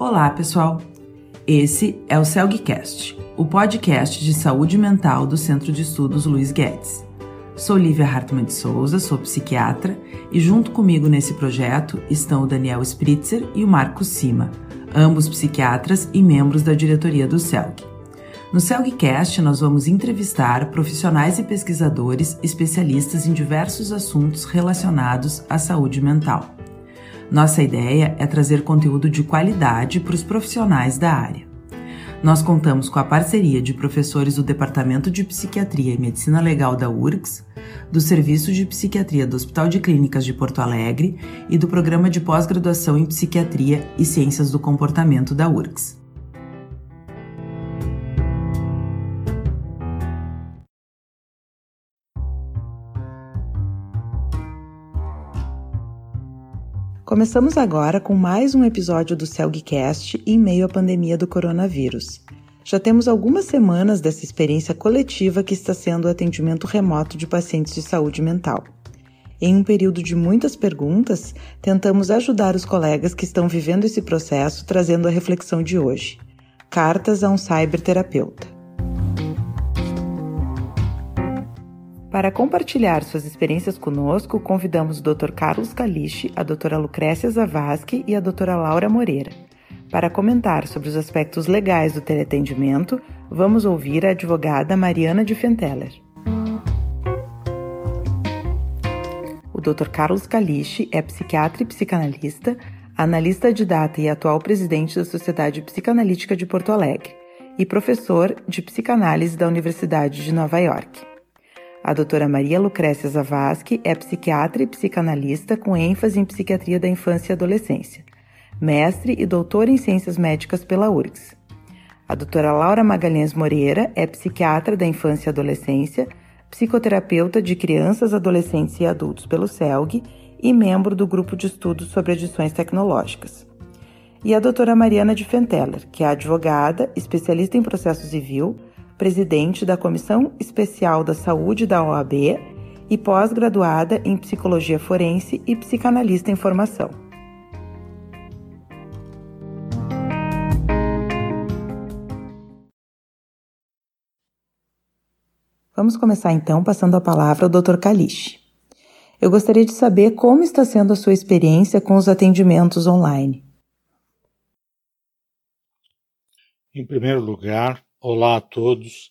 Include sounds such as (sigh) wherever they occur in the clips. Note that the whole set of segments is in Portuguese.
Olá, pessoal. Esse é o CELGcast, o podcast de saúde mental do Centro de Estudos Luiz Guedes. Sou Lívia Hartmann de Souza, sou psiquiatra e junto comigo nesse projeto estão o Daniel Spritzer e o Marcos Sima, ambos psiquiatras e membros da diretoria do CELG. No CELGcast, nós vamos entrevistar profissionais e pesquisadores especialistas em diversos assuntos relacionados à saúde mental. Nossa ideia é trazer conteúdo de qualidade para os profissionais da área. Nós contamos com a parceria de professores do Departamento de Psiquiatria e Medicina Legal da URGS, do Serviço de Psiquiatria do Hospital de Clínicas de Porto Alegre e do Programa de Pós-Graduação em Psiquiatria e Ciências do Comportamento da URGS. Começamos agora com mais um episódio do Celgcast em meio à pandemia do coronavírus. Já temos algumas semanas dessa experiência coletiva que está sendo o atendimento remoto de pacientes de saúde mental. Em um período de muitas perguntas, tentamos ajudar os colegas que estão vivendo esse processo trazendo a reflexão de hoje. Cartas a um cyberterapeuta. Para compartilhar suas experiências conosco, convidamos o Dr. Carlos Caliche, a doutora Lucrécia Zavascki e a doutora Laura Moreira. Para comentar sobre os aspectos legais do teleatendimento, vamos ouvir a advogada Mariana de Fenteller. O Dr. Carlos Caliche é psiquiatra e psicanalista, analista de data e atual presidente da Sociedade Psicanalítica de Porto Alegre e professor de psicanálise da Universidade de Nova York. A doutora Maria Lucrécia Zavascki é psiquiatra e psicanalista com ênfase em psiquiatria da infância e adolescência, mestre e doutora em ciências médicas pela URGS. A doutora Laura Magalhães Moreira é psiquiatra da infância e adolescência, psicoterapeuta de crianças, adolescentes e adultos pelo CELG e membro do grupo de estudos sobre adições tecnológicas. E a doutora Mariana de Fenteller, que é advogada, especialista em processo civil, presidente da Comissão Especial da Saúde da OAB e pós-graduada em Psicologia Forense e psicanalista em formação. Vamos começar então passando a palavra ao Dr. Caliche. Eu gostaria de saber como está sendo a sua experiência com os atendimentos online. Em primeiro lugar, Olá a todos.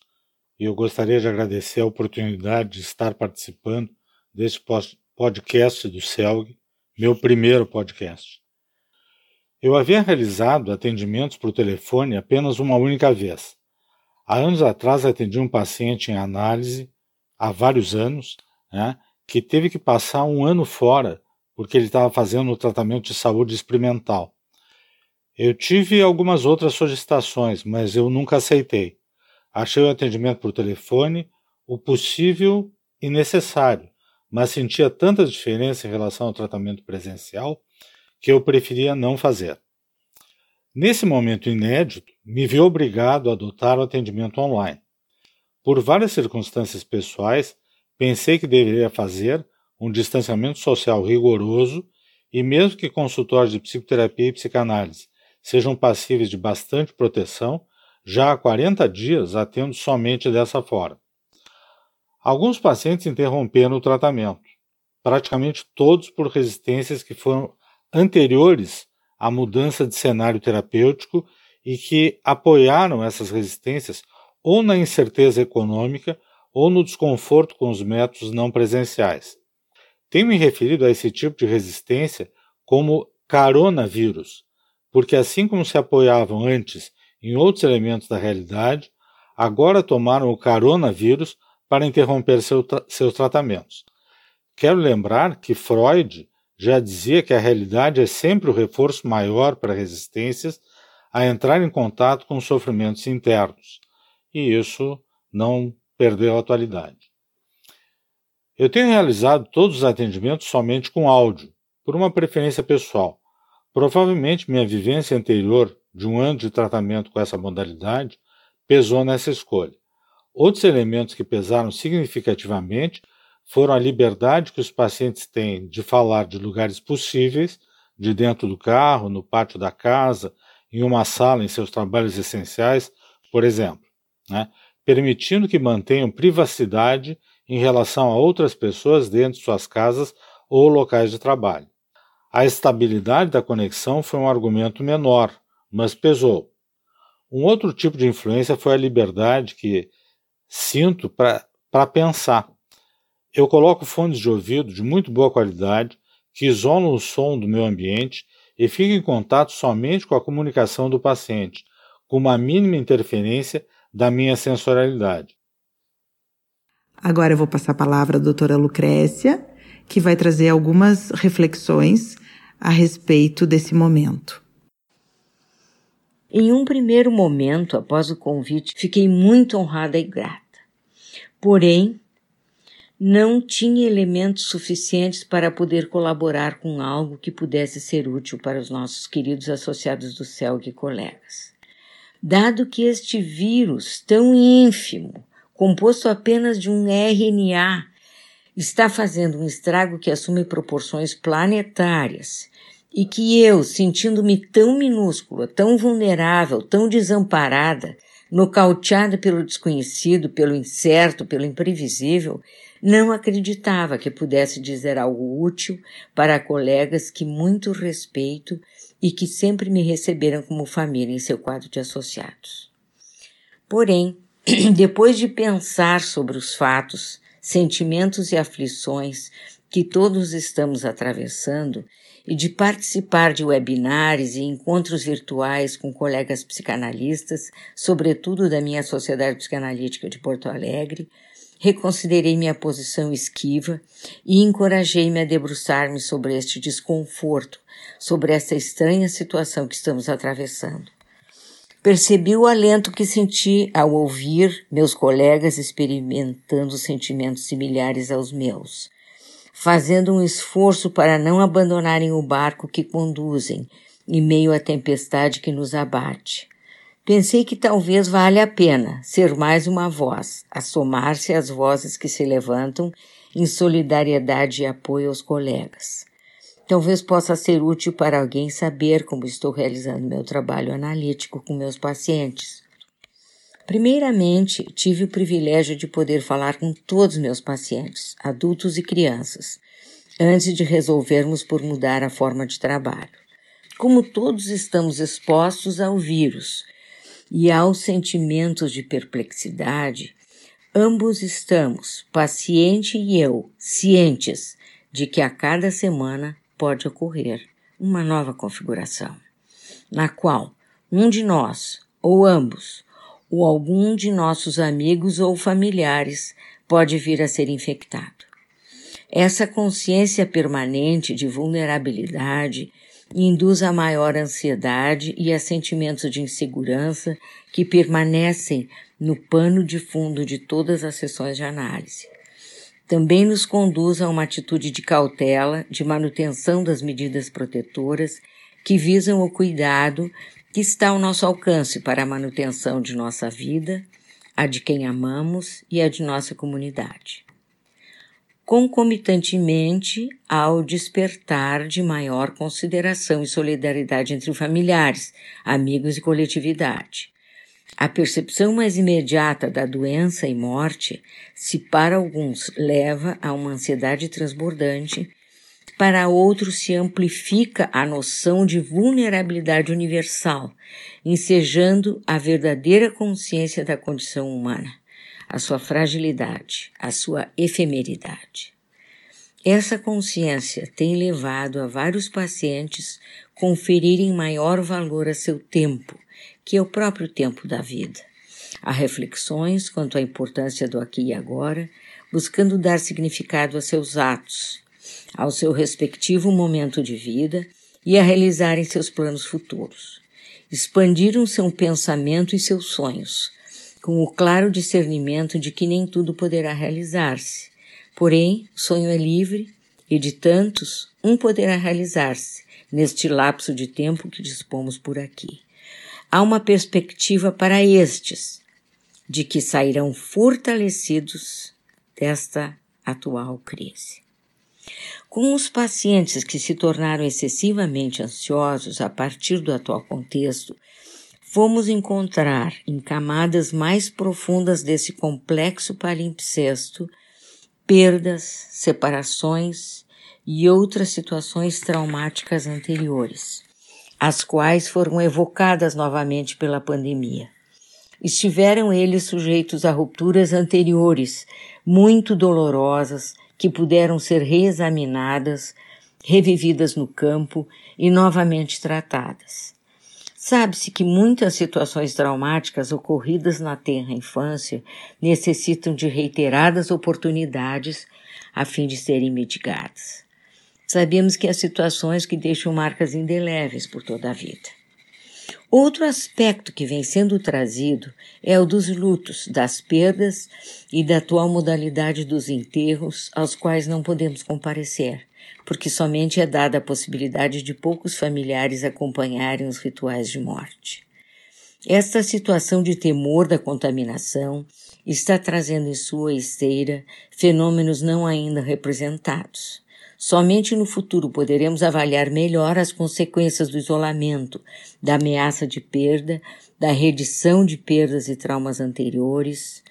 Eu gostaria de agradecer a oportunidade de estar participando deste podcast do CELG, meu primeiro podcast. Eu havia realizado atendimentos por telefone apenas uma única vez. Há anos atrás atendi um paciente em análise, há vários anos, né, que teve que passar um ano fora porque ele estava fazendo o tratamento de saúde experimental. Eu tive algumas outras solicitações, mas eu nunca aceitei. Achei o atendimento por telefone o possível e necessário, mas sentia tanta diferença em relação ao tratamento presencial que eu preferia não fazer. Nesse momento inédito, me vi obrigado a adotar o atendimento online. Por várias circunstâncias pessoais, pensei que deveria fazer um distanciamento social rigoroso e, mesmo que consultórios de psicoterapia e psicanálise sejam passíveis de bastante proteção, já há 40 dias atendo somente dessa forma. Alguns pacientes interromperam o tratamento, praticamente todos por resistências que foram anteriores à mudança de cenário terapêutico e que apoiaram essas resistências ou na incerteza econômica ou no desconforto com os métodos não presenciais. Tenho me referido a esse tipo de resistência como coronavírus, porque assim como se apoiavam antes em outros elementos da realidade, agora tomaram o coronavírus para interromper seu tra seus tratamentos. Quero lembrar que Freud já dizia que a realidade é sempre o reforço maior para resistências a entrar em contato com sofrimentos internos, e isso não perdeu a atualidade. Eu tenho realizado todos os atendimentos somente com áudio, por uma preferência pessoal, Provavelmente minha vivência anterior de um ano de tratamento com essa modalidade pesou nessa escolha. Outros elementos que pesaram significativamente foram a liberdade que os pacientes têm de falar de lugares possíveis, de dentro do carro, no pátio da casa em uma sala em seus trabalhos essenciais, por exemplo, né, permitindo que mantenham privacidade em relação a outras pessoas dentro de suas casas ou locais de trabalho. A estabilidade da conexão foi um argumento menor, mas pesou. Um outro tipo de influência foi a liberdade que sinto para pensar. Eu coloco fones de ouvido de muito boa qualidade que isolam o som do meu ambiente e fico em contato somente com a comunicação do paciente, com uma mínima interferência da minha sensorialidade. Agora eu vou passar a palavra à doutora Lucrécia, que vai trazer algumas reflexões a respeito desse momento. Em um primeiro momento, após o convite, fiquei muito honrada e grata. Porém, não tinha elementos suficientes para poder colaborar com algo que pudesse ser útil para os nossos queridos associados do CELG e colegas. Dado que este vírus tão ínfimo, composto apenas de um RNA, está fazendo um estrago que assume proporções planetárias e que eu, sentindo-me tão minúscula, tão vulnerável, tão desamparada, nocauteada pelo desconhecido, pelo incerto, pelo imprevisível, não acreditava que pudesse dizer algo útil para colegas que muito respeito e que sempre me receberam como família em seu quadro de associados. Porém, (clears throat) depois de pensar sobre os fatos, sentimentos e aflições que todos estamos atravessando e de participar de webinars e encontros virtuais com colegas psicanalistas, sobretudo da minha Sociedade Psicanalítica de Porto Alegre, reconsiderei minha posição esquiva e encorajei-me a debruçar-me sobre este desconforto, sobre essa estranha situação que estamos atravessando. Percebi o alento que senti ao ouvir meus colegas experimentando sentimentos similares aos meus, fazendo um esforço para não abandonarem o barco que conduzem em meio à tempestade que nos abate. Pensei que talvez valha a pena ser mais uma voz, a somar-se às vozes que se levantam em solidariedade e apoio aos colegas. Talvez possa ser útil para alguém saber como estou realizando meu trabalho analítico com meus pacientes. Primeiramente, tive o privilégio de poder falar com todos meus pacientes, adultos e crianças, antes de resolvermos por mudar a forma de trabalho. Como todos estamos expostos ao vírus, e aos sentimentos de perplexidade, ambos estamos, paciente e eu, cientes de que a cada semana pode ocorrer uma nova configuração, na qual um de nós, ou ambos, ou algum de nossos amigos ou familiares pode vir a ser infectado. Essa consciência permanente de vulnerabilidade induz a maior ansiedade e a sentimentos de insegurança que permanecem no pano de fundo de todas as sessões de análise. Também nos conduz a uma atitude de cautela, de manutenção das medidas protetoras que visam o cuidado que está ao nosso alcance para a manutenção de nossa vida, a de quem amamos e a de nossa comunidade concomitantemente ao despertar de maior consideração e solidariedade entre familiares, amigos e coletividade. A percepção mais imediata da doença e morte, se para alguns leva a uma ansiedade transbordante, para outros se amplifica a noção de vulnerabilidade universal, ensejando a verdadeira consciência da condição humana a sua fragilidade, a sua efemeridade. Essa consciência tem levado a vários pacientes conferirem maior valor a seu tempo, que é o próprio tempo da vida. Há reflexões quanto à importância do aqui e agora, buscando dar significado a seus atos, ao seu respectivo momento de vida e a realizarem seus planos futuros. Expandiram seu pensamento e seus sonhos, com o claro discernimento de que nem tudo poderá realizar-se. Porém, o sonho é livre e de tantos, um poderá realizar-se neste lapso de tempo que dispomos por aqui. Há uma perspectiva para estes, de que sairão fortalecidos desta atual crise. Com os pacientes que se tornaram excessivamente ansiosos a partir do atual contexto, fomos encontrar em camadas mais profundas desse complexo palimpsesto perdas, separações e outras situações traumáticas anteriores, as quais foram evocadas novamente pela pandemia. Estiveram eles sujeitos a rupturas anteriores, muito dolorosas, que puderam ser reexaminadas, revividas no campo e novamente tratadas. Sabe-se que muitas situações traumáticas ocorridas na tenra infância necessitam de reiteradas oportunidades a fim de serem mitigadas. Sabemos que há situações que deixam marcas indeléveis por toda a vida. Outro aspecto que vem sendo trazido é o dos lutos, das perdas e da atual modalidade dos enterros, aos quais não podemos comparecer, porque somente é dada a possibilidade de poucos familiares acompanharem os rituais de morte. Esta situação de temor da contaminação está trazendo em sua esteira fenômenos não ainda representados Somente no futuro poderemos avaliar melhor as consequências do isolamento, da ameaça de perda, da redição de perdas e traumas anteriores,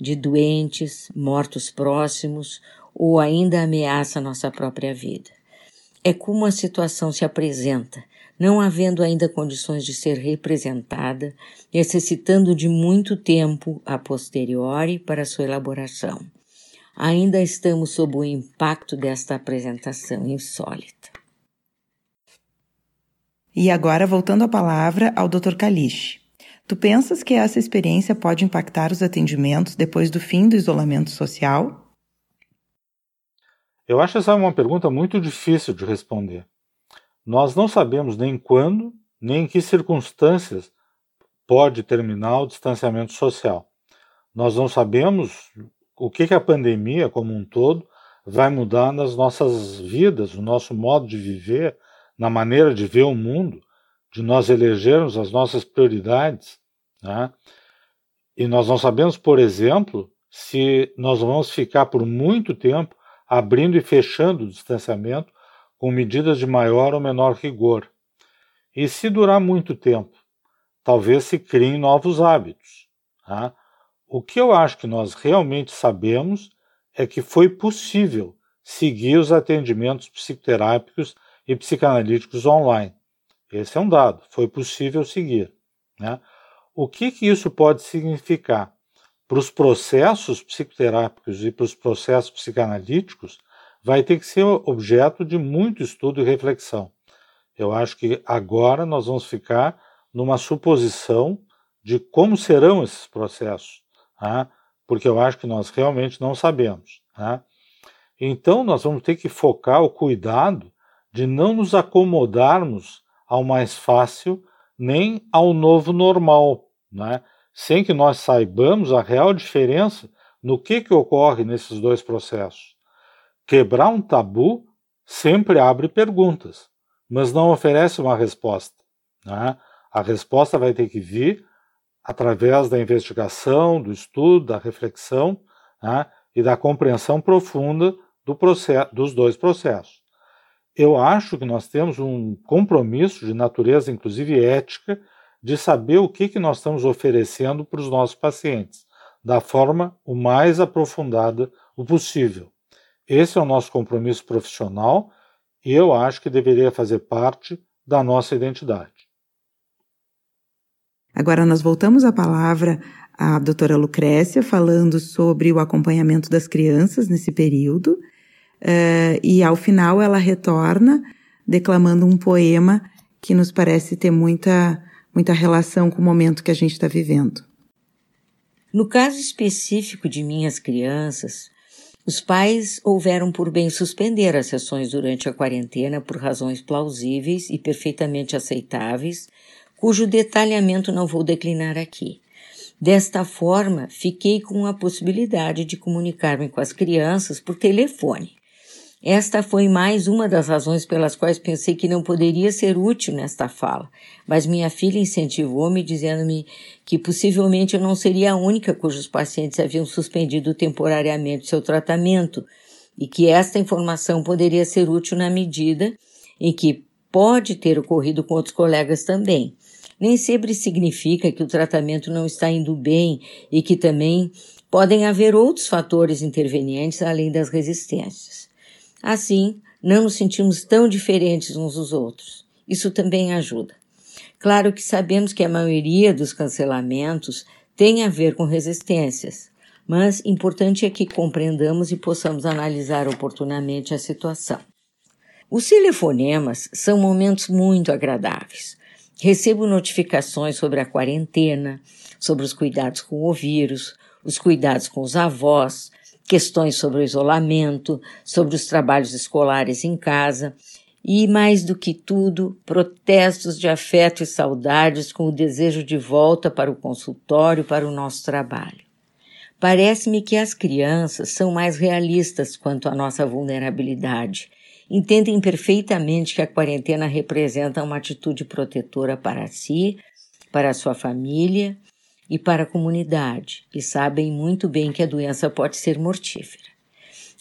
de doentes, mortos próximos ou ainda ameaça nossa própria vida. É como a situação se apresenta, não havendo ainda condições de ser representada, necessitando de muito tempo a posteriori para sua elaboração. Ainda estamos sob o impacto desta apresentação insólita. E agora, voltando a palavra ao Dr. Kalish. Tu pensas que essa experiência pode impactar os atendimentos depois do fim do isolamento social? Eu acho essa uma pergunta muito difícil de responder. Nós não sabemos nem quando, nem em que circunstâncias pode terminar o distanciamento social. Nós não sabemos o que, que a pandemia, como um todo, vai mudar nas nossas vidas, no nosso modo de viver, na maneira de ver o mundo, de nós elegermos as nossas prioridades. Né? E nós não sabemos, por exemplo, se nós vamos ficar por muito tempo abrindo e fechando o distanciamento com medidas de maior ou menor rigor. E se durar muito tempo, talvez se criem novos hábitos. Tá? O que eu acho que nós realmente sabemos é que foi possível seguir os atendimentos psicoterápicos e psicanalíticos online. Esse é um dado, foi possível seguir. Né? O que, que isso pode significar? Para os processos psicoterápicos e para os processos psicanalíticos, vai ter que ser objeto de muito estudo e reflexão. Eu acho que agora nós vamos ficar numa suposição de como serão esses processos né? porque eu acho que nós realmente não sabemos. Né? Então, nós vamos ter que focar o cuidado de não nos acomodarmos ao mais fácil nem ao novo normal, né? sem que nós saibamos a real diferença no que, que ocorre nesses dois processos. Quebrar um tabu sempre abre perguntas, mas não oferece uma resposta. Né? A resposta vai ter que vir através da investigação, do estudo, da reflexão né, e da compreensão profunda do processo, dos dois processos. Eu acho que nós temos um compromisso de natureza, inclusive ética, de saber o que, que nós estamos oferecendo para os nossos pacientes, da forma o mais aprofundada o possível. Esse é o nosso compromisso profissional e eu acho que deveria fazer parte da nossa identidade. Agora nós voltamos a palavra à doutora Lucrécia, falando sobre o acompanhamento das crianças nesse período, uh, e ao final ela retorna declamando um poema que nos parece ter muita, muita relação com o momento que a gente está vivendo. No caso específico de minhas crianças, os pais houveram por bem suspender as sessões durante a quarentena por razões plausíveis e perfeitamente aceitáveis, cujo detalhamento não vou declinar aqui. Desta forma, fiquei com a possibilidade de comunicar-me com as crianças por telefone. Esta foi mais uma das razões pelas quais pensei que não poderia ser útil nesta fala, mas minha filha incentivou-me, dizendo-me que possivelmente eu não seria a única cujos pacientes haviam suspendido temporariamente seu tratamento, e que esta informação poderia ser útil na medida em que pode ter ocorrido com outros colegas também. Nem sempre significa que o tratamento não está indo bem e que também podem haver outros fatores intervenientes além das resistências. Assim, não nos sentimos tão diferentes uns dos outros. Isso também ajuda. Claro que sabemos que a maioria dos cancelamentos tem a ver com resistências, mas importante é que compreendamos e possamos analisar oportunamente a situação. Os telefonemas são momentos muito agradáveis. Recebo notificações sobre a quarentena, sobre os cuidados com o vírus, os cuidados com os avós, questões sobre o isolamento, sobre os trabalhos escolares em casa e, mais do que tudo, protestos de afeto e saudades com o desejo de volta para o consultório, para o nosso trabalho. Parece-me que as crianças são mais realistas quanto à nossa vulnerabilidade. Entendem perfeitamente que a quarentena representa uma atitude protetora para si, para a sua família e para a comunidade, e sabem muito bem que a doença pode ser mortífera.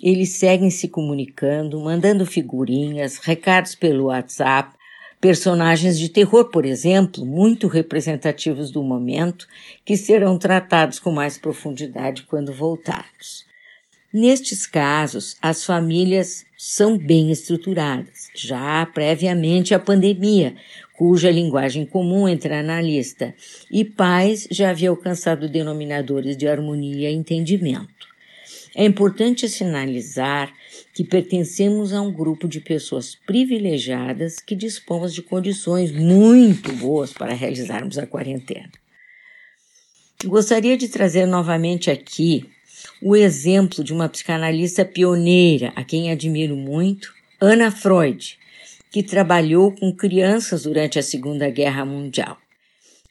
Eles seguem se comunicando, mandando figurinhas, recados pelo WhatsApp, personagens de terror, por exemplo, muito representativos do momento, que serão tratados com mais profundidade quando voltarmos. Nestes casos, as famílias são bem estruturadas, já previamente à pandemia, cuja linguagem comum entra na lista, e pais já havia alcançado denominadores de harmonia e entendimento. É importante sinalizar que pertencemos a um grupo de pessoas privilegiadas que dispomos de condições muito boas para realizarmos a quarentena. Gostaria de trazer novamente aqui o exemplo de uma psicanalista pioneira, a quem admiro muito, Ana Freud, que trabalhou com crianças durante a Segunda Guerra Mundial.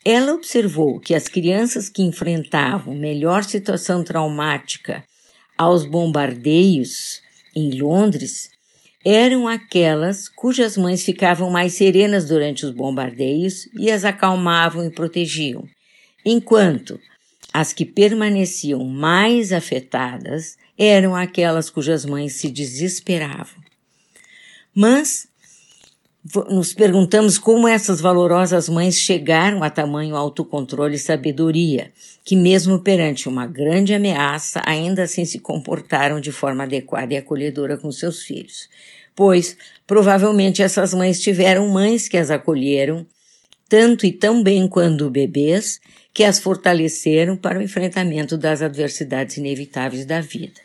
Ela observou que as crianças que enfrentavam melhor situação traumática aos bombardeios em Londres eram aquelas cujas mães ficavam mais serenas durante os bombardeios e as acalmavam e protegiam, enquanto as que permaneciam mais afetadas eram aquelas cujas mães se desesperavam. Mas nos perguntamos como essas valorosas mães chegaram a tamanho autocontrole e sabedoria, que mesmo perante uma grande ameaça, ainda assim se comportaram de forma adequada e acolhedora com seus filhos. Pois, provavelmente essas mães tiveram mães que as acolheram, tanto e tão bem quanto bebês, que as fortaleceram para o enfrentamento das adversidades inevitáveis da vida.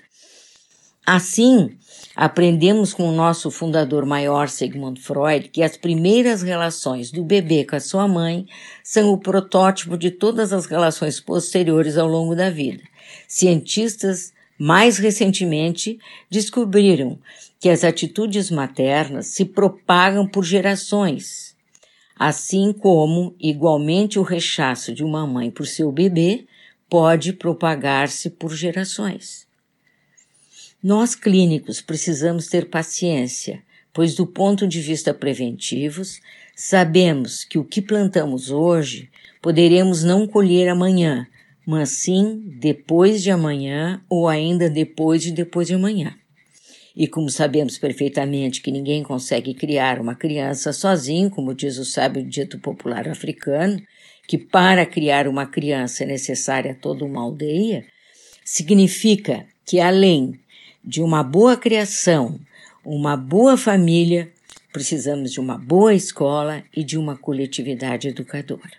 Assim, aprendemos com o nosso fundador maior, Sigmund Freud, que as primeiras relações do bebê com a sua mãe são o protótipo de todas as relações posteriores ao longo da vida. Cientistas, mais recentemente, descobriram que as atitudes maternas se propagam por gerações, assim como, igualmente, o rechaço de uma mãe por seu bebê pode propagar-se por gerações. Nós clínicos precisamos ter paciência, pois do ponto de vista preventivos, sabemos que o que plantamos hoje poderemos não colher amanhã, mas sim depois de amanhã ou ainda depois de depois de amanhã. E como sabemos perfeitamente que ninguém consegue criar uma criança sozinho, como diz o sábio dito popular africano, que para criar uma criança é necessária toda uma aldeia, significa que além de uma boa criação, uma boa família, precisamos de uma boa escola e de uma coletividade educadora.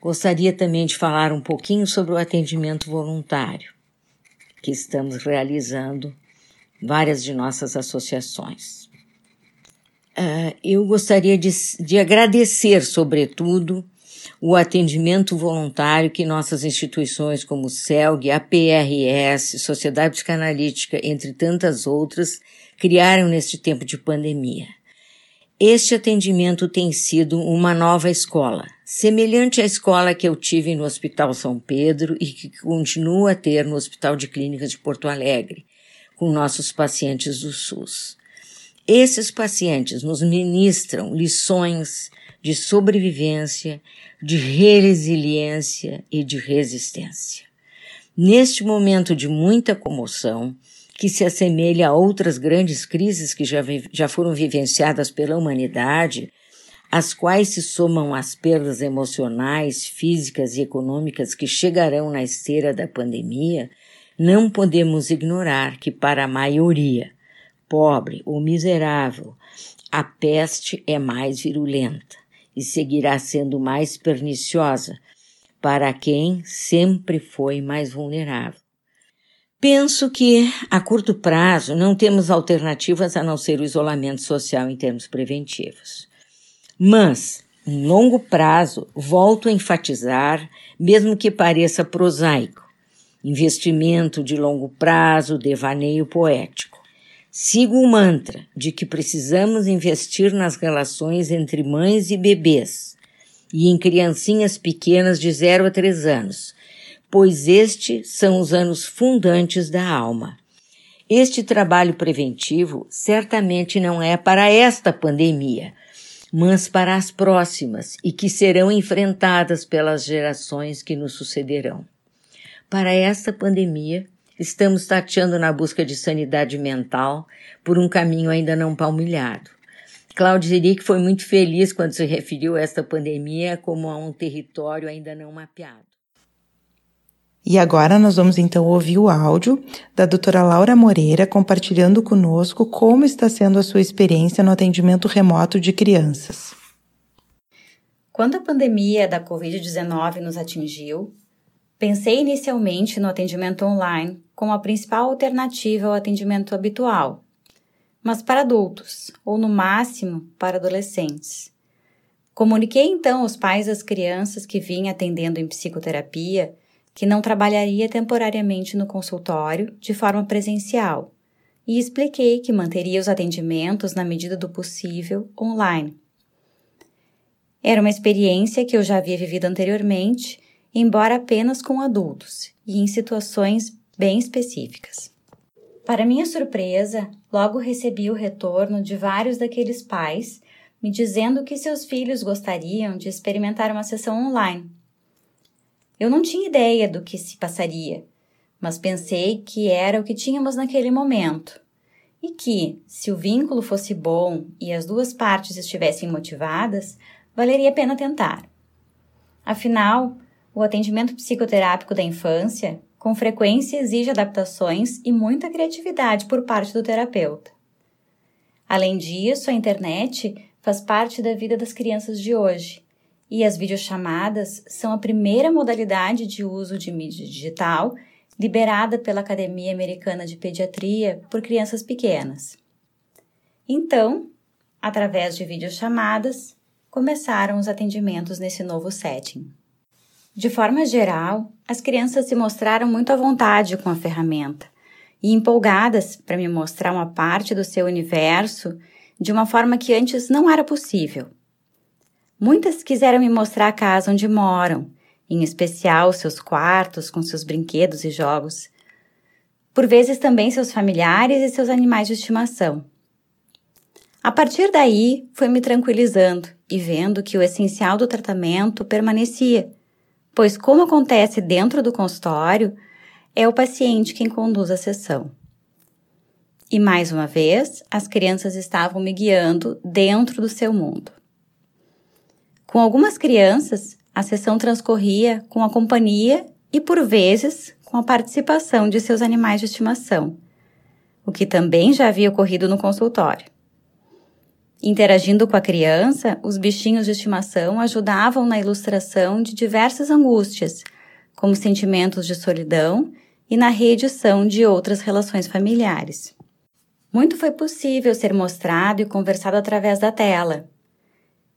Gostaria também de falar um pouquinho sobre o atendimento voluntário que estamos realizando várias de nossas associações. Uh, eu gostaria de, de agradecer, sobretudo, o atendimento voluntário que nossas instituições como o CELG, a PRS, Sociedade Psicanalítica, entre tantas outras, criaram neste tempo de pandemia. Este atendimento tem sido uma nova escola, semelhante à escola que eu tive no Hospital São Pedro e que continuo a ter no Hospital de Clínicas de Porto Alegre, com nossos pacientes do SUS. Esses pacientes nos ministram lições de sobrevivência, de resiliência e de resistência. Neste momento de muita comoção, que se assemelha a outras grandes crises que já, já foram vivenciadas pela humanidade, as quais se somam às perdas emocionais, físicas e econômicas que chegarão na esteira da pandemia, não podemos ignorar que, para a maioria, pobre ou miserável, a peste é mais virulenta e seguirá sendo mais perniciosa para quem sempre foi mais vulnerável. Penso que, a curto prazo, não temos alternativas a não ser o isolamento social em termos preventivos. Mas, em longo prazo, volto a enfatizar, mesmo que pareça prosaico, investimento de longo prazo, devaneio poético. Sigo o mantra de que precisamos investir nas relações entre mães e bebês e em criancinhas pequenas de 0 a 3 anos, pois estes são os anos fundantes da alma. Este trabalho preventivo certamente não é para esta pandemia, mas para as próximas e que serão enfrentadas pelas gerações que nos sucederão. Para esta pandemia, estamos tateando na busca de sanidade mental por um caminho ainda não palmilhado. Cláudio Zeric foi muito feliz quando se referiu a esta pandemia como a um território ainda não mapeado. E agora nós vamos então ouvir o áudio da doutora Laura Moreira compartilhando conosco como está sendo a sua experiência no atendimento remoto de crianças. Quando a pandemia da Covid-19 nos atingiu, pensei inicialmente no atendimento online como a principal alternativa ao atendimento habitual, mas para adultos, ou no máximo para adolescentes. Comuniquei então aos pais das crianças que vinha atendendo em psicoterapia que não trabalharia temporariamente no consultório de forma presencial e expliquei que manteria os atendimentos na medida do possível online. Era uma experiência que eu já havia vivido anteriormente, embora apenas com adultos e em situações bem específicas. Para minha surpresa, logo recebi o retorno de vários daqueles pais me dizendo que seus filhos gostariam de experimentar uma sessão online eu não tinha ideia do que se passaria, mas pensei que era o que tínhamos naquele momento e que, se o vínculo fosse bom e as duas partes estivessem motivadas, valeria a pena tentar. Afinal, o atendimento psicoterápico da infância com frequência exige adaptações e muita criatividade por parte do terapeuta. Além disso, a internet faz parte da vida das crianças de hoje e as videochamadas são a primeira modalidade de uso de mídia digital liberada pela Academia Americana de Pediatria por crianças pequenas. Então, através de videochamadas, começaram os atendimentos nesse novo setting. De forma geral, as crianças se mostraram muito à vontade com a ferramenta e empolgadas para me mostrar uma parte do seu universo de uma forma que antes não era possível. Muitas quiseram me mostrar a casa onde moram, em especial seus quartos com seus brinquedos e jogos. Por vezes também seus familiares e seus animais de estimação. A partir daí, fui me tranquilizando e vendo que o essencial do tratamento permanecia, pois, como acontece dentro do consultório, é o paciente quem conduz a sessão. E mais uma vez, as crianças estavam me guiando dentro do seu mundo. Com algumas crianças, a sessão transcorria com a companhia e, por vezes, com a participação de seus animais de estimação, o que também já havia ocorrido no consultório. Interagindo com a criança, os bichinhos de estimação ajudavam na ilustração de diversas angústias, como sentimentos de solidão e na reedição de outras relações familiares. Muito foi possível ser mostrado e conversado através da tela,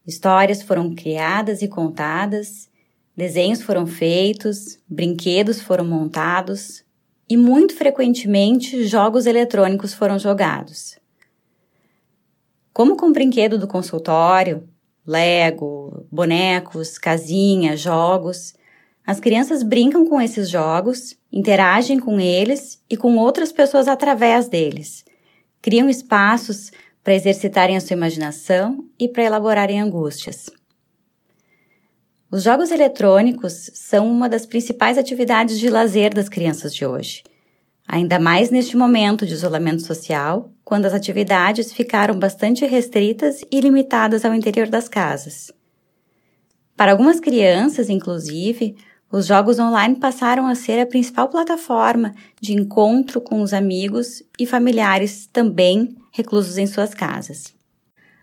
Histórias foram criadas e contadas, desenhos foram feitos, brinquedos foram montados e, muito frequentemente, jogos eletrônicos foram jogados. Como com o brinquedo do consultório, Lego, bonecos, casinha, jogos, as crianças brincam com esses jogos, interagem com eles e com outras pessoas através deles. Criam espaços para exercitarem a sua imaginação e para elaborarem angústias. Os jogos eletrônicos são uma das principais atividades de lazer das crianças de hoje. Ainda mais neste momento de isolamento social, quando as atividades ficaram bastante restritas e limitadas ao interior das casas. Para algumas crianças, inclusive, os jogos online passaram a ser a principal plataforma de encontro com os amigos e familiares também reclusos em suas casas.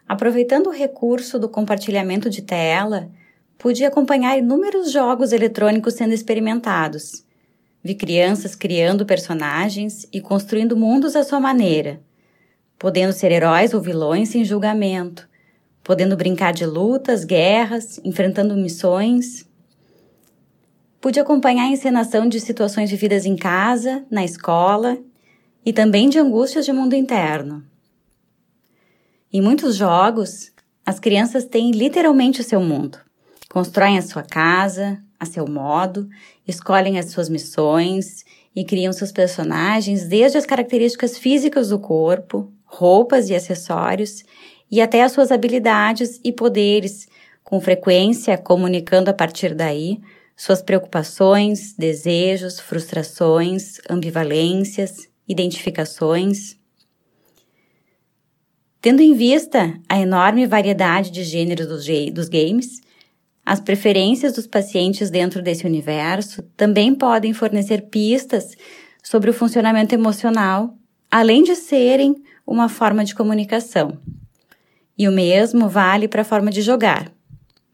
Aproveitando o recurso do compartilhamento de tela, pude acompanhar inúmeros jogos eletrônicos sendo experimentados. Vi crianças criando personagens e construindo mundos à sua maneira, podendo ser heróis ou vilões sem julgamento, podendo brincar de lutas, guerras, enfrentando missões. Pude acompanhar a encenação de situações vividas em casa, na escola e também de angústias de mundo interno. Em muitos jogos, as crianças têm literalmente o seu mundo. Constroem a sua casa, a seu modo, escolhem as suas missões e criam seus personagens desde as características físicas do corpo, roupas e acessórios, e até as suas habilidades e poderes, com frequência comunicando a partir daí suas preocupações, desejos, frustrações, ambivalências, identificações. Tendo em vista a enorme variedade de gêneros dos, dos games, as preferências dos pacientes dentro desse universo também podem fornecer pistas sobre o funcionamento emocional, além de serem uma forma de comunicação. E o mesmo vale para a forma de jogar,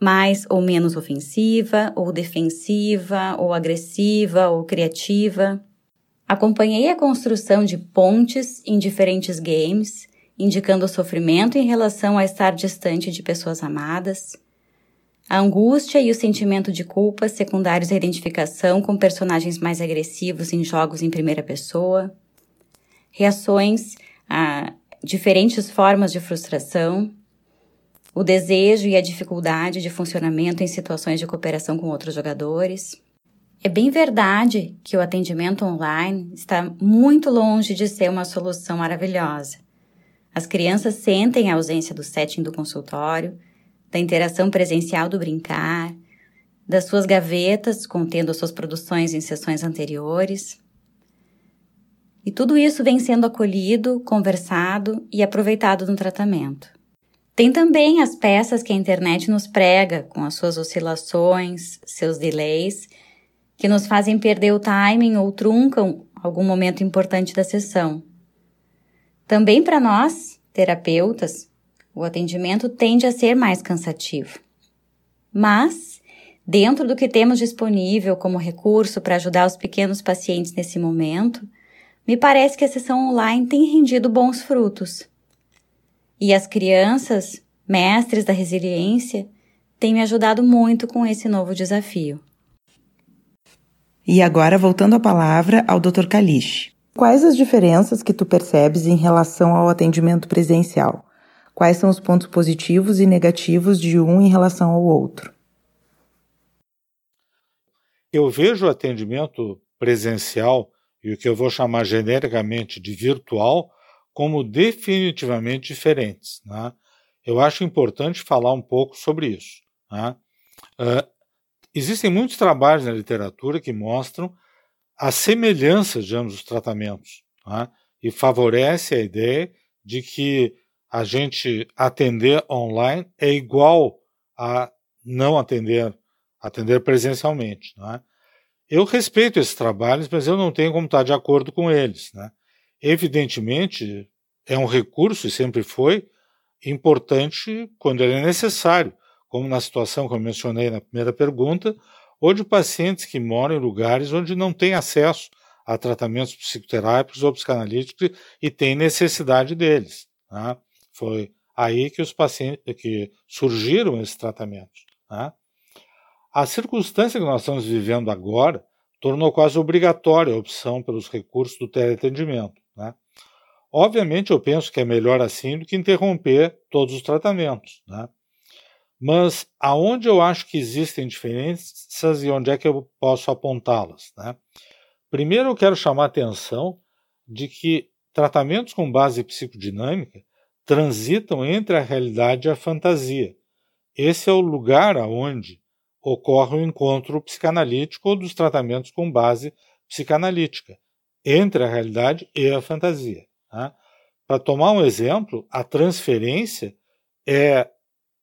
mais ou menos ofensiva, ou defensiva, ou agressiva, ou criativa. Acompanhei a construção de pontes em diferentes games, indicando o sofrimento em relação a estar distante de pessoas amadas a angústia e o sentimento de culpa secundários à identificação com personagens mais agressivos em jogos em primeira pessoa. Reações a diferentes formas de frustração. O desejo e a dificuldade de funcionamento em situações de cooperação com outros jogadores. É bem verdade que o atendimento online está muito longe de ser uma solução maravilhosa. As crianças sentem a ausência do setting do consultório, da interação presencial do brincar, das suas gavetas contendo as suas produções em sessões anteriores. E tudo isso vem sendo acolhido, conversado e aproveitado no tratamento. Tem também as peças que a internet nos prega, com as suas oscilações, seus delays, que nos fazem perder o timing ou truncam algum momento importante da sessão. Também para nós, terapeutas, o atendimento tende a ser mais cansativo. Mas, dentro do que temos disponível como recurso para ajudar os pequenos pacientes nesse momento, me parece que a sessão online tem rendido bons frutos. E as crianças, mestres da resiliência, têm me ajudado muito com esse novo desafio. E agora, voltando a palavra ao Dr. Kalish. Quais as diferenças que tu percebes em relação ao atendimento presencial? Quais são os pontos positivos e negativos de um em relação ao outro? Eu vejo o atendimento presencial e o que eu vou chamar genericamente de virtual como definitivamente diferentes. Né? Eu acho importante falar um pouco sobre isso. Né? Uh, existem muitos trabalhos na literatura que mostram as semelhanças de ambos os tratamentos né? e favorece a ideia de que a gente atender online é igual a não atender, atender presencialmente. Né? Eu respeito esses trabalhos, mas eu não tenho como estar de acordo com eles. Né? Evidentemente, é um recurso, e sempre foi, importante quando ele é necessário, como na situação que eu mencionei na primeira pergunta, ou de pacientes que moram em lugares onde não têm acesso a tratamentos psicoterápicos ou psicanalíticos e têm necessidade deles. Né? Foi aí que os pacientes que surgiram esses tratamentos. Né? A circunstância que nós estamos vivendo agora tornou quase obrigatória a opção pelos recursos do teleatendimento. Obviamente, eu penso que é melhor assim do que interromper todos os tratamentos. Né? Mas aonde eu acho que existem diferenças e onde é que eu posso apontá-las? Né? Primeiro, eu quero chamar a atenção de que tratamentos com base psicodinâmica transitam entre a realidade e a fantasia. Esse é o lugar aonde ocorre o encontro psicanalítico ou dos tratamentos com base psicanalítica entre a realidade e a fantasia. Tá? Para tomar um exemplo, a transferência é,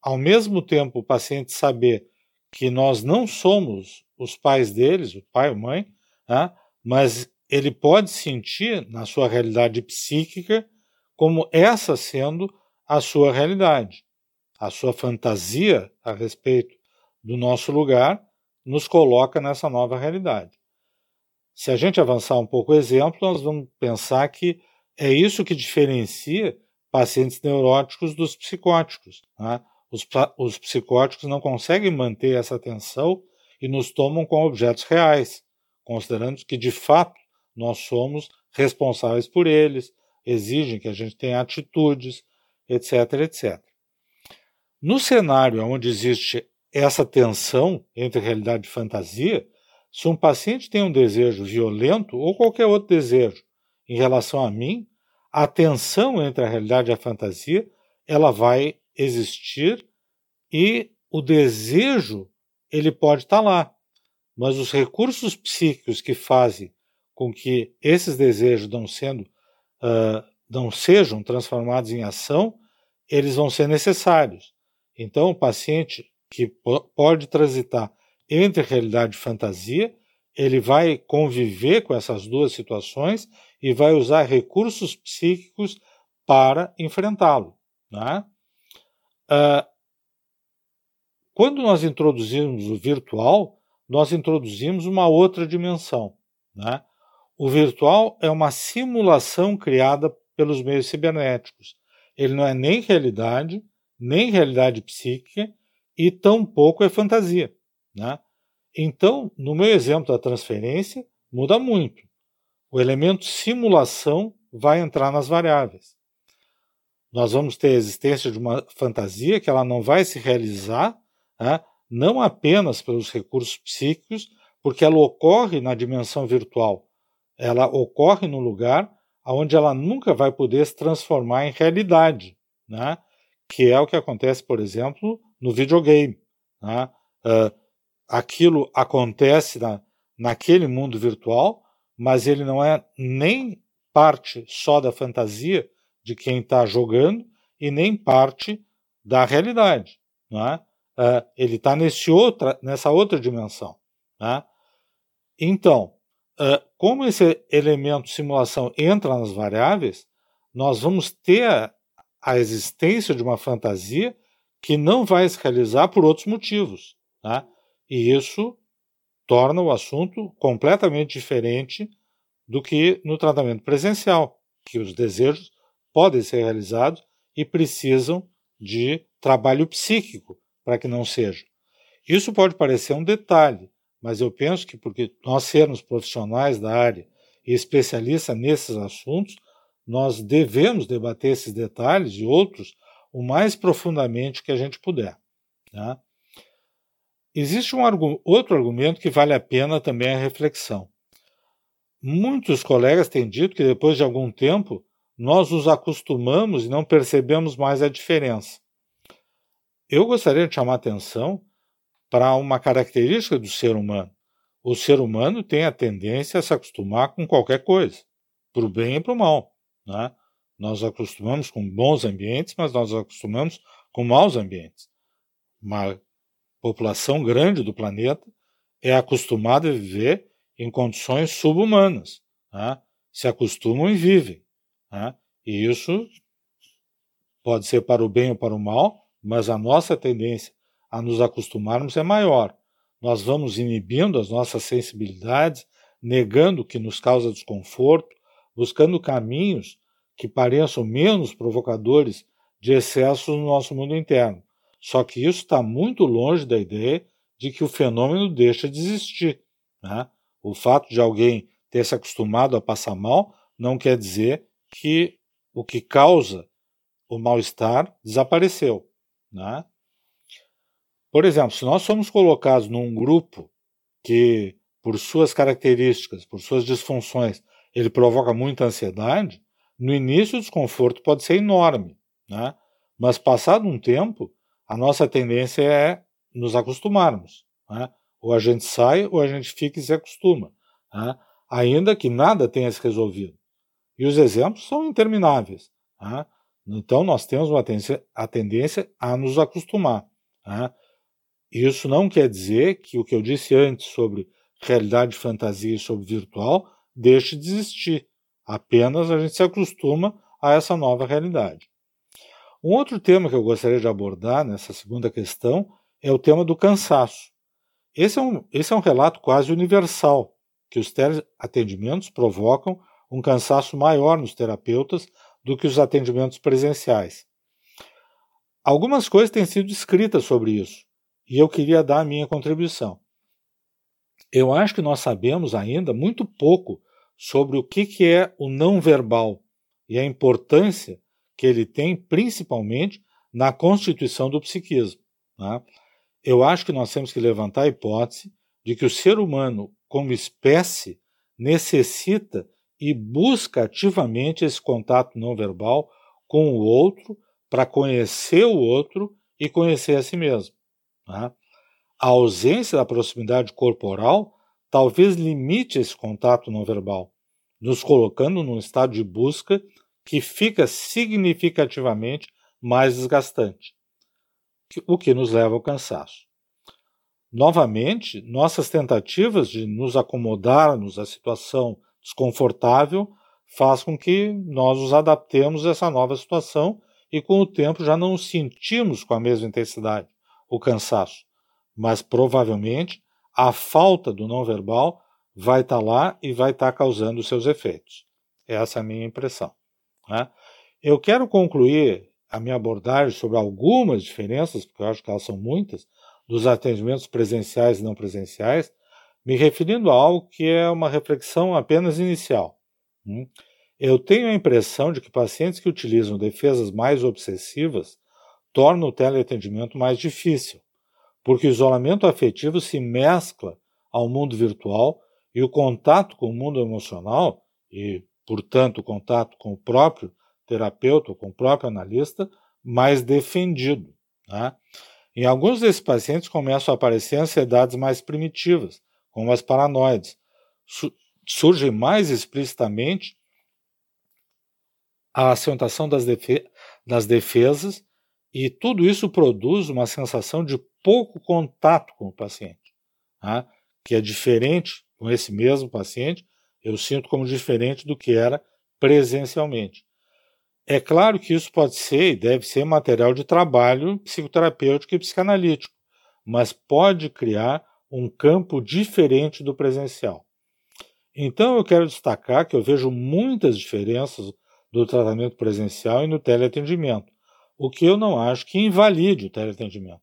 ao mesmo tempo, o paciente saber que nós não somos os pais deles, o pai ou mãe, tá? mas ele pode sentir na sua realidade psíquica como essa sendo a sua realidade. A sua fantasia a respeito do nosso lugar nos coloca nessa nova realidade. Se a gente avançar um pouco o exemplo, nós vamos pensar que é isso que diferencia pacientes neuróticos dos psicóticos. Né? Os, os psicóticos não conseguem manter essa atenção e nos tomam com objetos reais, considerando que de fato nós somos responsáveis por eles, exigem que a gente tenha atitudes, etc, etc. No cenário onde existe essa tensão entre realidade e fantasia, se um paciente tem um desejo violento ou qualquer outro desejo em relação a mim, a tensão entre a realidade e a fantasia, ela vai existir e o desejo ele pode estar lá, mas os recursos psíquicos que fazem com que esses desejos não sendo uh, não sejam transformados em ação, eles vão ser necessários. Então, o paciente que pode transitar entre realidade e fantasia, ele vai conviver com essas duas situações e vai usar recursos psíquicos para enfrentá-lo. Né? Uh, quando nós introduzimos o virtual, nós introduzimos uma outra dimensão. Né? O virtual é uma simulação criada pelos meios cibernéticos. Ele não é nem realidade, nem realidade psíquica e tampouco é fantasia. Né? Então, no meu exemplo da transferência, muda muito. O elemento simulação vai entrar nas variáveis. Nós vamos ter a existência de uma fantasia que ela não vai se realizar, né? não apenas pelos recursos psíquicos, porque ela ocorre na dimensão virtual. Ela ocorre no lugar onde ela nunca vai poder se transformar em realidade, né? que é o que acontece, por exemplo, no videogame. Né? Uh, aquilo acontece na, naquele mundo virtual, mas ele não é nem parte só da fantasia de quem está jogando e nem parte da realidade. Né? Uh, ele está nessa outra dimensão. Né? Então, uh, como esse elemento simulação entra nas variáveis, nós vamos ter a, a existência de uma fantasia que não vai se realizar por outros motivos. Tá? E isso torna o assunto completamente diferente do que no tratamento presencial, que os desejos podem ser realizados e precisam de trabalho psíquico para que não sejam. Isso pode parecer um detalhe, mas eu penso que porque nós sermos profissionais da área e especialistas nesses assuntos, nós devemos debater esses detalhes e outros o mais profundamente que a gente puder. Tá? Existe um outro argumento que vale a pena também a reflexão. Muitos colegas têm dito que depois de algum tempo nós nos acostumamos e não percebemos mais a diferença. Eu gostaria de chamar atenção para uma característica do ser humano. O ser humano tem a tendência a se acostumar com qualquer coisa, para o bem e para o mal. Né? Nós acostumamos com bons ambientes, mas nós acostumamos com maus ambientes. Uma população grande do planeta é acostumada a viver em condições subhumanas. Né? Se acostumam e vivem. Né? E isso pode ser para o bem ou para o mal, mas a nossa tendência a nos acostumarmos é maior. Nós vamos inibindo as nossas sensibilidades, negando o que nos causa desconforto, buscando caminhos que pareçam menos provocadores de excessos no nosso mundo interno. Só que isso está muito longe da ideia de que o fenômeno deixa de existir. Né? O fato de alguém ter se acostumado a passar mal não quer dizer que o que causa o mal-estar desapareceu. Né? Por exemplo, se nós somos colocados num grupo que, por suas características, por suas disfunções, ele provoca muita ansiedade, no início o desconforto pode ser enorme, né? mas passado um tempo, a nossa tendência é nos acostumarmos. Né? Ou a gente sai, ou a gente fica e se acostuma, né? ainda que nada tenha se resolvido. E os exemplos são intermináveis. Né? Então, nós temos uma tendência, a tendência a nos acostumar. Né? Isso não quer dizer que o que eu disse antes sobre realidade de fantasia e sobre virtual deixe de existir. Apenas a gente se acostuma a essa nova realidade. Um outro tema que eu gostaria de abordar nessa segunda questão é o tema do cansaço. Esse é um, esse é um relato quase universal, que os teleatendimentos provocam um cansaço maior nos terapeutas do que os atendimentos presenciais. Algumas coisas têm sido escritas sobre isso, e eu queria dar a minha contribuição. Eu acho que nós sabemos ainda muito pouco sobre o que é o não verbal e a importância que ele tem, principalmente na constituição do psiquismo. Né? Eu acho que nós temos que levantar a hipótese de que o ser humano, como espécie, necessita e busca ativamente esse contato não verbal com o outro para conhecer o outro e conhecer a si mesmo. Né? A ausência da proximidade corporal talvez limite esse contato não verbal, nos colocando num estado de busca que fica significativamente mais desgastante, o que nos leva ao cansaço. Novamente, nossas tentativas de nos acomodarmos à situação desconfortável faz com que nós nos adaptemos a essa nova situação e com o tempo já não sentimos com a mesma intensidade o cansaço, mas provavelmente a falta do não verbal vai estar tá lá e vai estar tá causando seus efeitos. Essa é a minha impressão. Né? Eu quero concluir a minha abordagem sobre algumas diferenças, porque eu acho que elas são muitas, dos atendimentos presenciais e não presenciais, me referindo a algo que é uma reflexão apenas inicial. Hum? Eu tenho a impressão de que pacientes que utilizam defesas mais obsessivas tornam o teleatendimento mais difícil, porque o isolamento afetivo se mescla ao mundo virtual e o contato com o mundo emocional, e, portanto, o contato com o próprio terapeuta com o próprio analista, mais defendido. Né? Em alguns desses pacientes começam a aparecer ansiedades mais primitivas, como as paranoides. Su surgem mais explicitamente a acentuação das, defe das defesas e tudo isso produz uma sensação de pouco contato com o paciente, tá? que é diferente com esse mesmo paciente, eu sinto como diferente do que era presencialmente. É claro que isso pode ser e deve ser material de trabalho psicoterapêutico e psicanalítico, mas pode criar um campo diferente do presencial. Então eu quero destacar que eu vejo muitas diferenças do tratamento presencial e no teleatendimento, o que eu não acho que invalide o teleatendimento.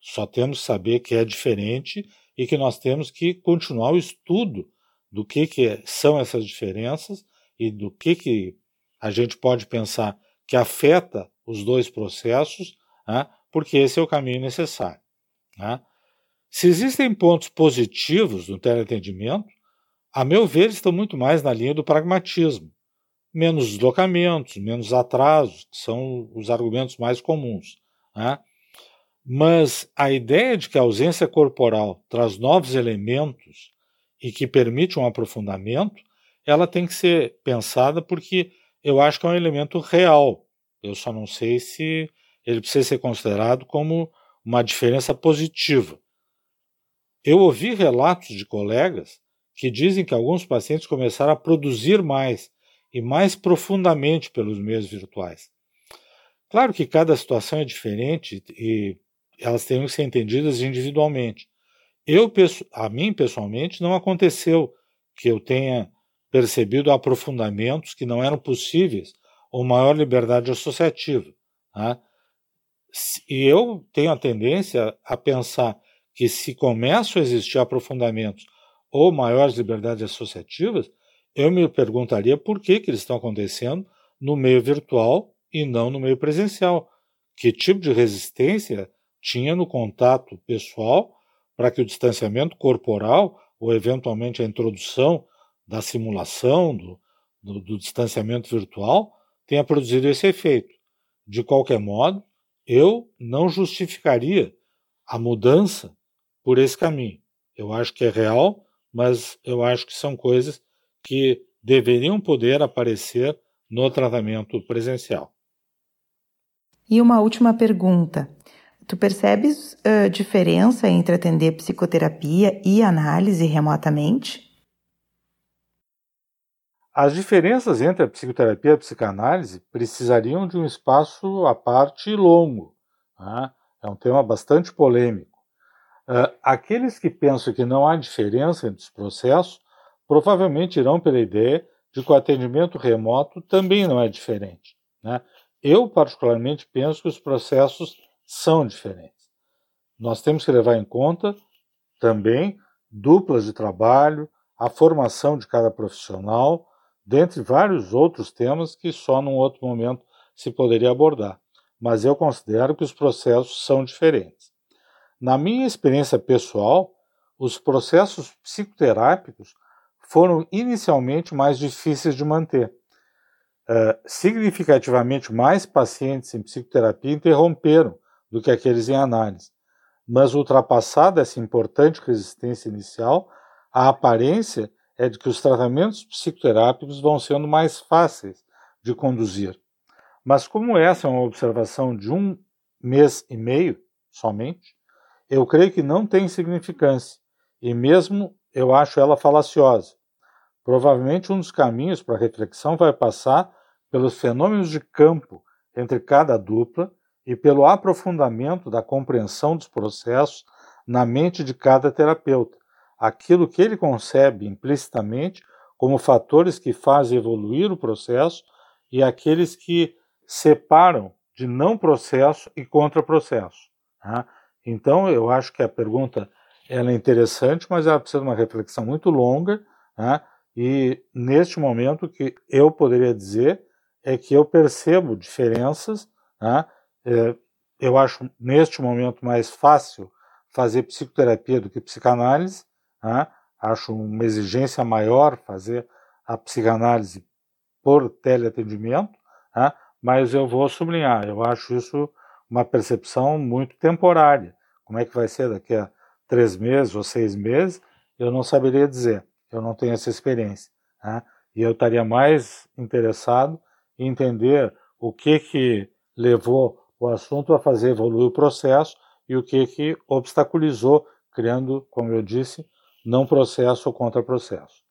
Só temos que saber que é diferente e que nós temos que continuar o estudo do que, que são essas diferenças e do que, que a gente pode pensar que afeta os dois processos, né, porque esse é o caminho necessário. Né. Se existem pontos positivos no teleatendimento, a meu ver, estão muito mais na linha do pragmatismo. Menos deslocamentos, menos atrasos, que são os argumentos mais comuns. Né? Mas a ideia de que a ausência corporal traz novos elementos e que permite um aprofundamento, ela tem que ser pensada porque eu acho que é um elemento real. Eu só não sei se ele precisa ser considerado como uma diferença positiva. Eu ouvi relatos de colegas que dizem que alguns pacientes começaram a produzir mais e mais profundamente pelos meios virtuais. Claro que cada situação é diferente e elas têm que ser entendidas individualmente. Eu, a mim pessoalmente, não aconteceu que eu tenha percebido aprofundamentos que não eram possíveis ou maior liberdade associativa. Né? E eu tenho a tendência a pensar que se começam a existir aprofundamentos ou maiores liberdades associativas, eu me perguntaria por que, que eles estão acontecendo no meio virtual e não no meio presencial. Que tipo de resistência tinha no contato pessoal para que o distanciamento corporal ou eventualmente a introdução da simulação, do, do, do distanciamento virtual, tenha produzido esse efeito. De qualquer modo, eu não justificaria a mudança por esse caminho. Eu acho que é real, mas eu acho que são coisas que deveriam poder aparecer no tratamento presencial. E uma última pergunta. Tu percebes uh, diferença entre atender psicoterapia e análise remotamente? As diferenças entre a psicoterapia e a psicanálise precisariam de um espaço à parte longo. Né? É um tema bastante polêmico. Uh, aqueles que pensam que não há diferença entre os processos provavelmente irão pela ideia de que o atendimento remoto também não é diferente. Né? Eu, particularmente, penso que os processos são diferentes. Nós temos que levar em conta também duplas de trabalho, a formação de cada profissional, dentre vários outros temas que só num outro momento se poderia abordar. Mas eu considero que os processos são diferentes. Na minha experiência pessoal, os processos psicoterápicos foram inicialmente mais difíceis de manter. Uh, significativamente mais pacientes em psicoterapia interromperam do que aqueles em análise. Mas ultrapassada essa importante resistência inicial, a aparência é de que os tratamentos psicoterápicos vão sendo mais fáceis de conduzir. Mas como essa é uma observação de um mês e meio somente, eu creio que não tem significância e mesmo eu acho ela falaciosa. Provavelmente um dos caminhos para a reflexão vai passar pelos fenômenos de campo entre cada dupla e pelo aprofundamento da compreensão dos processos na mente de cada terapeuta, aquilo que ele concebe implicitamente como fatores que fazem evoluir o processo e aqueles que separam de não processo e contra processo. Né? Então, eu acho que a pergunta ela é interessante, mas ela precisa de uma reflexão muito longa, né? e neste momento o que eu poderia dizer é que eu percebo diferenças né? É, eu acho neste momento mais fácil fazer psicoterapia do que psicanálise. Né? Acho uma exigência maior fazer a psicanálise por teleatendimento, né? mas eu vou sublinhar, eu acho isso uma percepção muito temporária. Como é que vai ser daqui a três meses ou seis meses, eu não saberia dizer. Eu não tenho essa experiência. Né? E eu estaria mais interessado em entender o que que levou o assunto a fazer evoluir o processo e o que que obstaculizou, criando, como eu disse, não processo ou contra processo.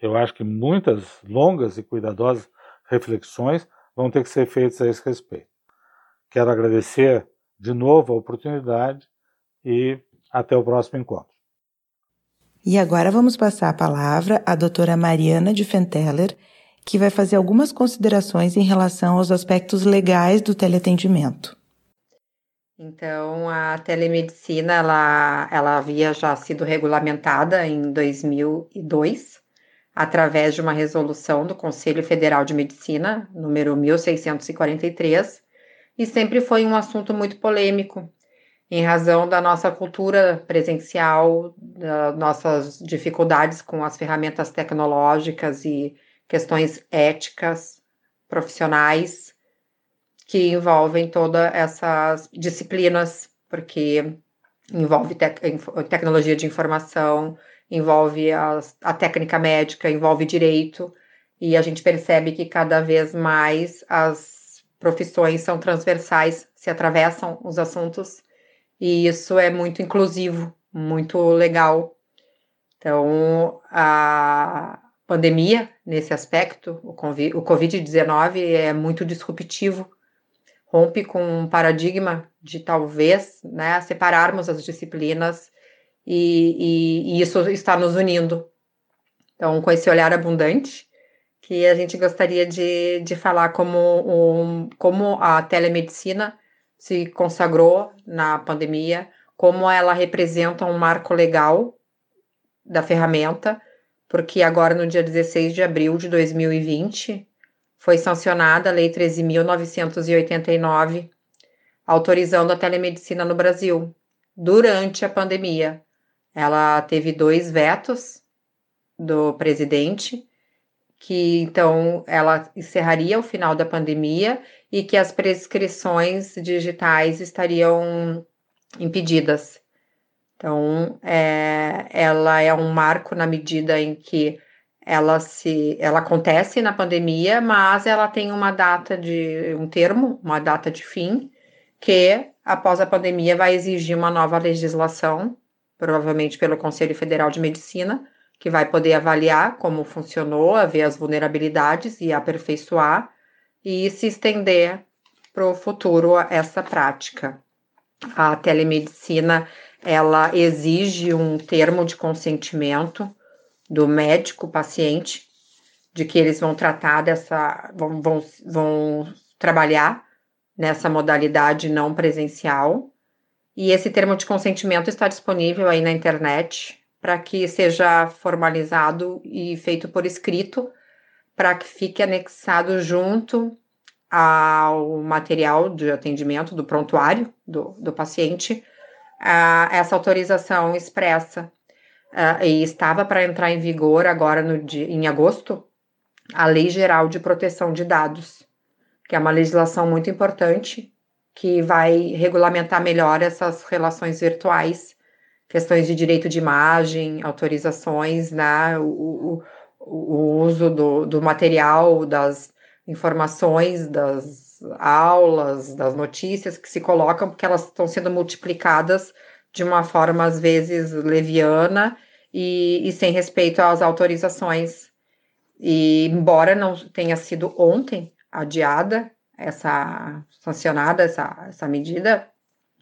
Eu acho que muitas longas e cuidadosas reflexões vão ter que ser feitas a esse respeito. Quero agradecer de novo a oportunidade e até o próximo encontro. E agora vamos passar a palavra à doutora Mariana de Fenteller, que vai fazer algumas considerações em relação aos aspectos legais do teleatendimento. Então, a telemedicina, ela, ela havia já sido regulamentada em 2002, através de uma resolução do Conselho Federal de Medicina, número 1643, e sempre foi um assunto muito polêmico, em razão da nossa cultura presencial, das nossas dificuldades com as ferramentas tecnológicas e questões éticas, profissionais, que envolvem todas essas disciplinas, porque envolve tecnologia de informação, envolve a técnica médica, envolve direito, e a gente percebe que cada vez mais as profissões são transversais, se atravessam os assuntos, e isso é muito inclusivo, muito legal. Então, a, pandemia nesse aspecto, o Covid-19 é muito disruptivo, rompe com um paradigma de talvez né, separarmos as disciplinas e, e, e, isso está nos unindo. Então, com esse olhar abundante, que a gente gostaria de, de falar como, um, como a telemedicina se consagrou na pandemia, como ela representa um marco legal da ferramenta, porque agora, no dia 16 de abril de 2020, foi sancionada a Lei 13.989, autorizando a telemedicina no Brasil, durante a pandemia. Ela teve dois vetos do presidente, que então ela encerraria o final da pandemia e que as prescrições digitais estariam impedidas. Então, é, ela é um marco na medida em que ela se ela acontece na pandemia, mas ela tem uma data de um termo, uma data de fim, que após a pandemia vai exigir uma nova legislação, provavelmente pelo Conselho Federal de Medicina, que vai poder avaliar como funcionou, ver as vulnerabilidades e aperfeiçoar e se estender para o futuro essa prática. A telemedicina ela exige um termo de consentimento do médico paciente de que eles vão tratar dessa vão, vão, vão trabalhar nessa modalidade não presencial. E esse termo de consentimento está disponível aí na internet para que seja formalizado e feito por escrito, para que fique anexado junto ao material de atendimento do prontuário do, do paciente, essa autorização expressa. Uh, e estava para entrar em vigor agora no dia, em agosto a Lei Geral de Proteção de Dados, que é uma legislação muito importante que vai regulamentar melhor essas relações virtuais questões de direito de imagem, autorizações, né, o, o, o uso do, do material, das informações, das aulas, das notícias que se colocam, porque elas estão sendo multiplicadas de uma forma, às vezes, leviana e, e sem respeito às autorizações. E, embora não tenha sido ontem adiada, essa sancionada, essa, essa medida,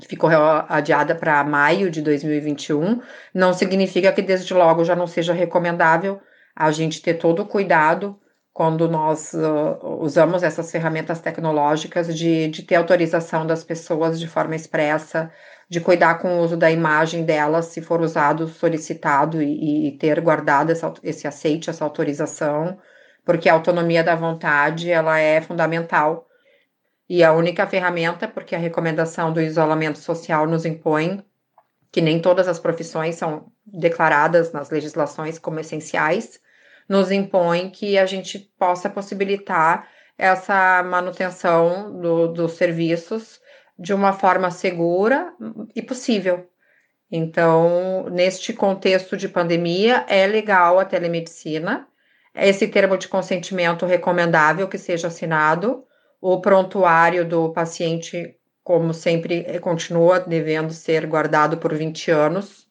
ficou adiada para maio de 2021, não significa que desde logo já não seja recomendável a gente ter todo o cuidado quando nós uh, usamos essas ferramentas tecnológicas de, de ter autorização das pessoas de forma expressa, de cuidar com o uso da imagem delas, se for usado, solicitado e, e ter guardado essa, esse aceite, essa autorização, porque a autonomia da vontade ela é fundamental. E a única ferramenta, porque a recomendação do isolamento social nos impõe que nem todas as profissões são declaradas nas legislações como essenciais, nos impõe que a gente possa possibilitar essa manutenção do, dos serviços de uma forma segura e possível. Então, neste contexto de pandemia, é legal a telemedicina, esse termo de consentimento recomendável que seja assinado, o prontuário do paciente, como sempre, continua devendo ser guardado por 20 anos.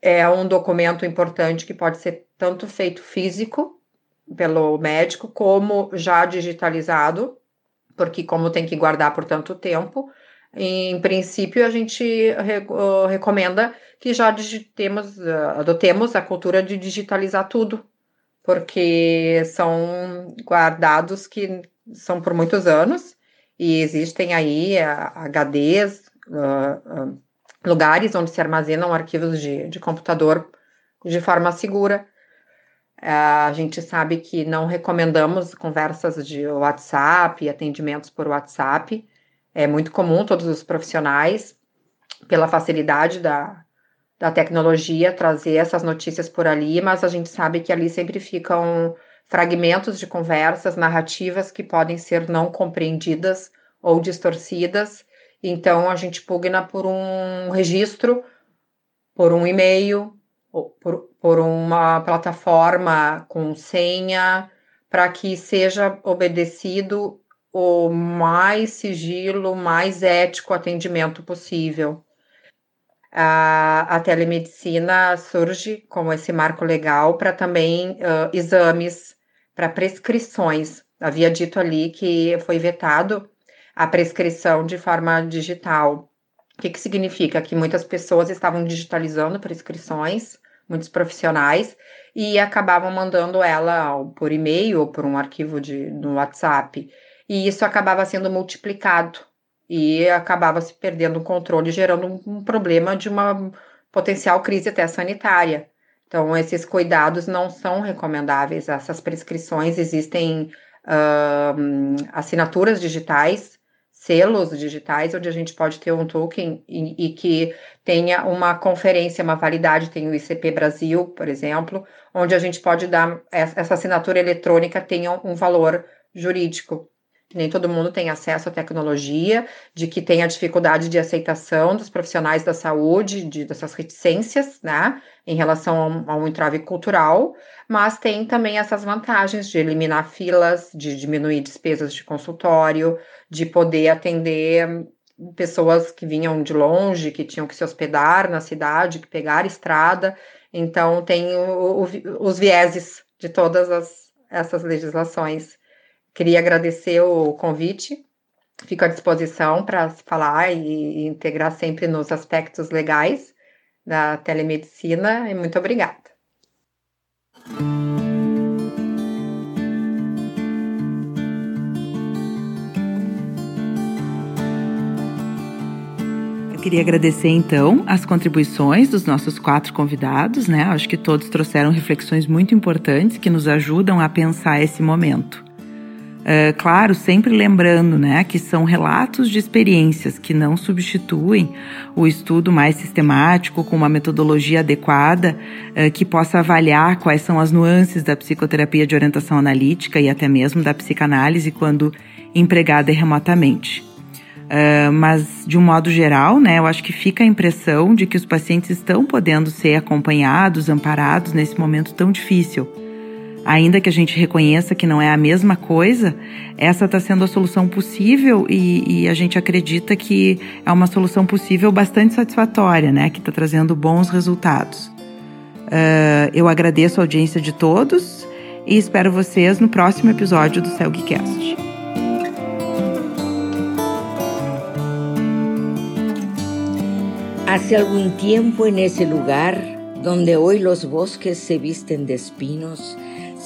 É um documento importante que pode ser tanto feito físico pelo médico, como já digitalizado, porque como tem que guardar por tanto tempo, em princípio a gente recomenda que já digitemos, adotemos a cultura de digitalizar tudo, porque são guardados que são por muitos anos e existem aí HDs, uh, uh, lugares onde se armazenam arquivos de, de computador de forma segura. Uh, a gente sabe que não recomendamos conversas de WhatsApp, atendimentos por WhatsApp. É muito comum todos os profissionais, pela facilidade da, da tecnologia, trazer essas notícias por ali, mas a gente sabe que ali sempre ficam fragmentos de conversas, narrativas que podem ser não compreendidas ou distorcidas. Então, a gente pugna por um registro, por um e-mail, por, por uma plataforma com senha, para que seja obedecido o mais sigilo, mais ético atendimento possível. A, a telemedicina surge como esse marco legal para também uh, exames para prescrições. Havia dito ali que foi vetado a prescrição de forma digital. O que, que significa? Que muitas pessoas estavam digitalizando prescrições, muitos profissionais, e acabavam mandando ela por e-mail ou por um arquivo de, no WhatsApp. E isso acabava sendo multiplicado e acabava se perdendo o controle, gerando um, problema de uma potencial crise até sanitária. Então, esses cuidados não são recomendáveis. Essas prescrições existem uh, assinaturas digitais, selos digitais, onde a gente pode ter um token e, e, que tenha uma conferência, uma validade. Tem o ICP Brasil, por exemplo, onde a gente pode dar essa assinatura eletrônica tenha um valor jurídico. Nem todo mundo tem acesso à tecnologia, de que tem a dificuldade de aceitação dos profissionais da saúde, de, dessas reticências, né, em relação a um entrave cultural, mas tem também essas vantagens de eliminar filas, de diminuir despesas de consultório, de poder atender pessoas que vinham de longe, que tinham que se hospedar na cidade, que pegar estrada. Então, tem o, o, os vieses de todas as, essas legislações. Queria agradecer o convite, fico à disposição para falar e, integrar sempre nos aspectos legais da telemedicina, e muito obrigada. queria agradecer então as contribuições dos nossos quatro convidados, né? Acho que todos trouxeram reflexões muito importantes que nos ajudam a pensar esse momento. Uh, claro, sempre lembrando né, que são relatos de experiências que não substituem o estudo mais sistemático, com uma metodologia adequada, uh, que possa avaliar quais são as nuances da psicoterapia de orientação analítica e até mesmo da psicanálise quando empregada remotamente. Uh, mas, de um modo geral, né, eu acho que fica a impressão de que os pacientes estão podendo ser acompanhados, amparados nesse momento tão difícil. Ainda que a gente reconheça que não é a mesma coisa, essa está sendo a solução possível e, e, a gente acredita que é uma solução possível bastante satisfatória, né, que está trazendo bons resultados. Uh, eu agradeço a audiência de todos e espero vocês no próximo episódio do Celgcast. Hace algún tiempo en ese lugar, donde hoy los bosques se visten de espinos,